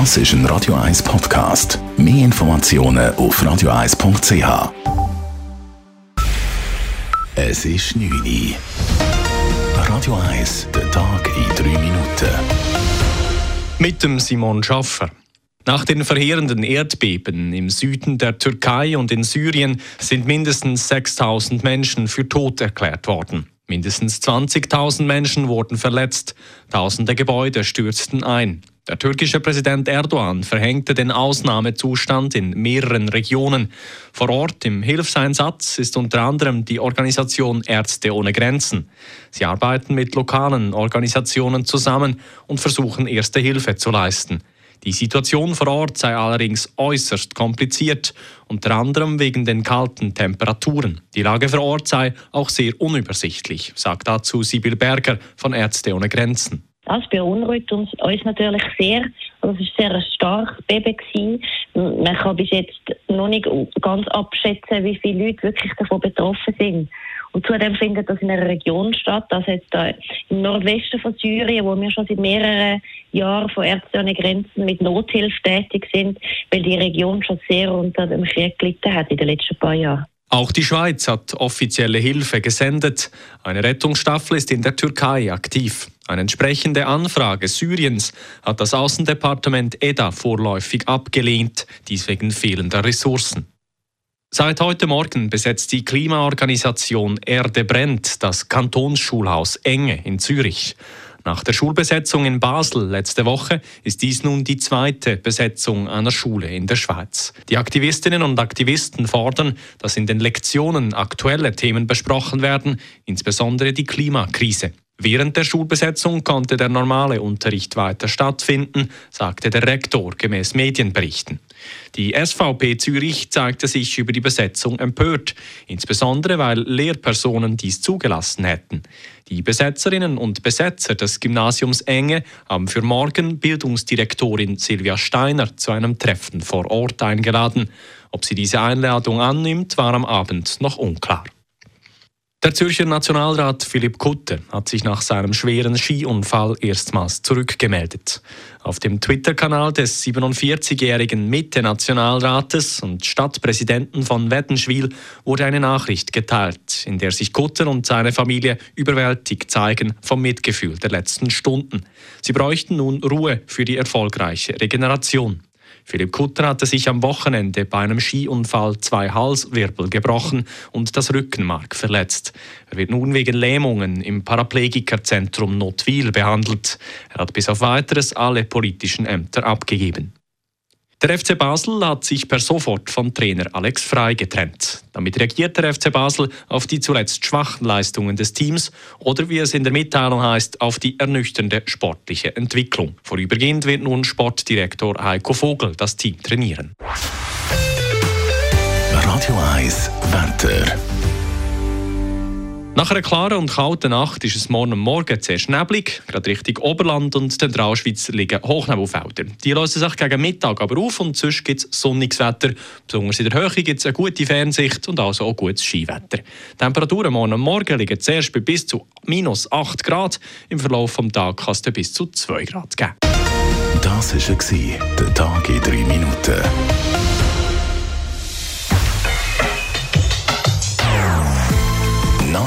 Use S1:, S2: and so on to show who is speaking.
S1: Das ist ein Radio 1 Podcast. Mehr Informationen auf radio1.ch. Es ist 9 Uhr. Radio 1, der Tag in 3 Minuten.
S2: Mit dem Simon Schaffer. Nach den verheerenden Erdbeben im Süden der Türkei und in Syrien sind mindestens 6000 Menschen für tot erklärt worden. Mindestens 20.000 Menschen wurden verletzt, tausende Gebäude stürzten ein. Der türkische Präsident Erdogan verhängte den Ausnahmezustand in mehreren Regionen. Vor Ort im Hilfseinsatz ist unter anderem die Organisation Ärzte ohne Grenzen. Sie arbeiten mit lokalen Organisationen zusammen und versuchen erste Hilfe zu leisten. Die Situation vor Ort sei allerdings äußerst kompliziert, unter anderem wegen den kalten Temperaturen. Die Lage vor Ort sei auch sehr unübersichtlich, sagt dazu Sibyl Berger von Ärzte ohne Grenzen.
S3: Das beunruhigt uns, uns natürlich sehr. Also es war sehr ein starkes Beben. Gewesen. Man kann bis jetzt noch nicht ganz abschätzen, wie viele Leute wirklich davon betroffen sind. Und zudem findet das in einer Region statt, also jetzt im Nordwesten von Syrien, wo wir schon seit mehreren Jahren von Ärzte ohne Grenzen mit Nothilfe tätig sind, weil die Region schon sehr unter dem Krieg gelitten hat in den letzten paar Jahren.
S2: Auch die Schweiz hat offizielle Hilfe gesendet. Eine Rettungsstaffel ist in der Türkei aktiv. Eine entsprechende Anfrage Syriens hat das Außendepartement EDA vorläufig abgelehnt, dies wegen fehlender Ressourcen. Seit heute Morgen besetzt die Klimaorganisation Erde brennt das Kantonsschulhaus Enge in Zürich. Nach der Schulbesetzung in Basel letzte Woche ist dies nun die zweite Besetzung einer Schule in der Schweiz. Die Aktivistinnen und Aktivisten fordern, dass in den Lektionen aktuelle Themen besprochen werden, insbesondere die Klimakrise. Während der Schulbesetzung konnte der normale Unterricht weiter stattfinden, sagte der Rektor gemäß Medienberichten. Die SVP Zürich zeigte sich über die Besetzung empört, insbesondere weil Lehrpersonen dies zugelassen hätten. Die Besetzerinnen und Besetzer des Gymnasiums Enge haben für morgen Bildungsdirektorin Silvia Steiner zu einem Treffen vor Ort eingeladen. Ob sie diese Einladung annimmt, war am Abend noch unklar. Der Zürcher Nationalrat Philipp Kutter hat sich nach seinem schweren Skiunfall erstmals zurückgemeldet. Auf dem Twitter-Kanal des 47-jährigen Mitte-Nationalrates und Stadtpräsidenten von Wettenschwil wurde eine Nachricht geteilt, in der sich Kutter und seine Familie überwältigt zeigen vom Mitgefühl der letzten Stunden. Sie bräuchten nun Ruhe für die erfolgreiche Regeneration. Philipp Kutter hatte sich am Wochenende bei einem Skiunfall zwei Halswirbel gebrochen und das Rückenmark verletzt. Er wird nun wegen Lähmungen im Paraplegikerzentrum Notwil behandelt. Er hat bis auf weiteres alle politischen Ämter abgegeben. Der FC Basel hat sich per sofort von Trainer Alex Frei getrennt. Damit reagiert der FC Basel auf die zuletzt schwachen Leistungen des Teams oder wie es in der Mitteilung heißt, auf die ernüchternde sportliche Entwicklung. Vorübergehend wird nun Sportdirektor Heiko Vogel das Team trainieren.
S1: Radio 1 Wetter.
S2: Nach einer klaren und kalten Nacht ist es morgen Morgen zuerst neblig. Gerade Richtung Oberland und Zentralschweiz liegen Hochnebelfelder. Die lösen sich gegen Mittag aber auf und sonst gibt es sonniges Wetter. Besonders in der Höhe gibt es eine gute Fernsicht und also auch gutes Skiwetter. Die Temperaturen morgen Morgen liegen zuerst bei bis zu minus 8 Grad. Im Verlauf des Tages kann es bis zu 2 Grad geben.
S1: Das war der Tag in 3 Minuten.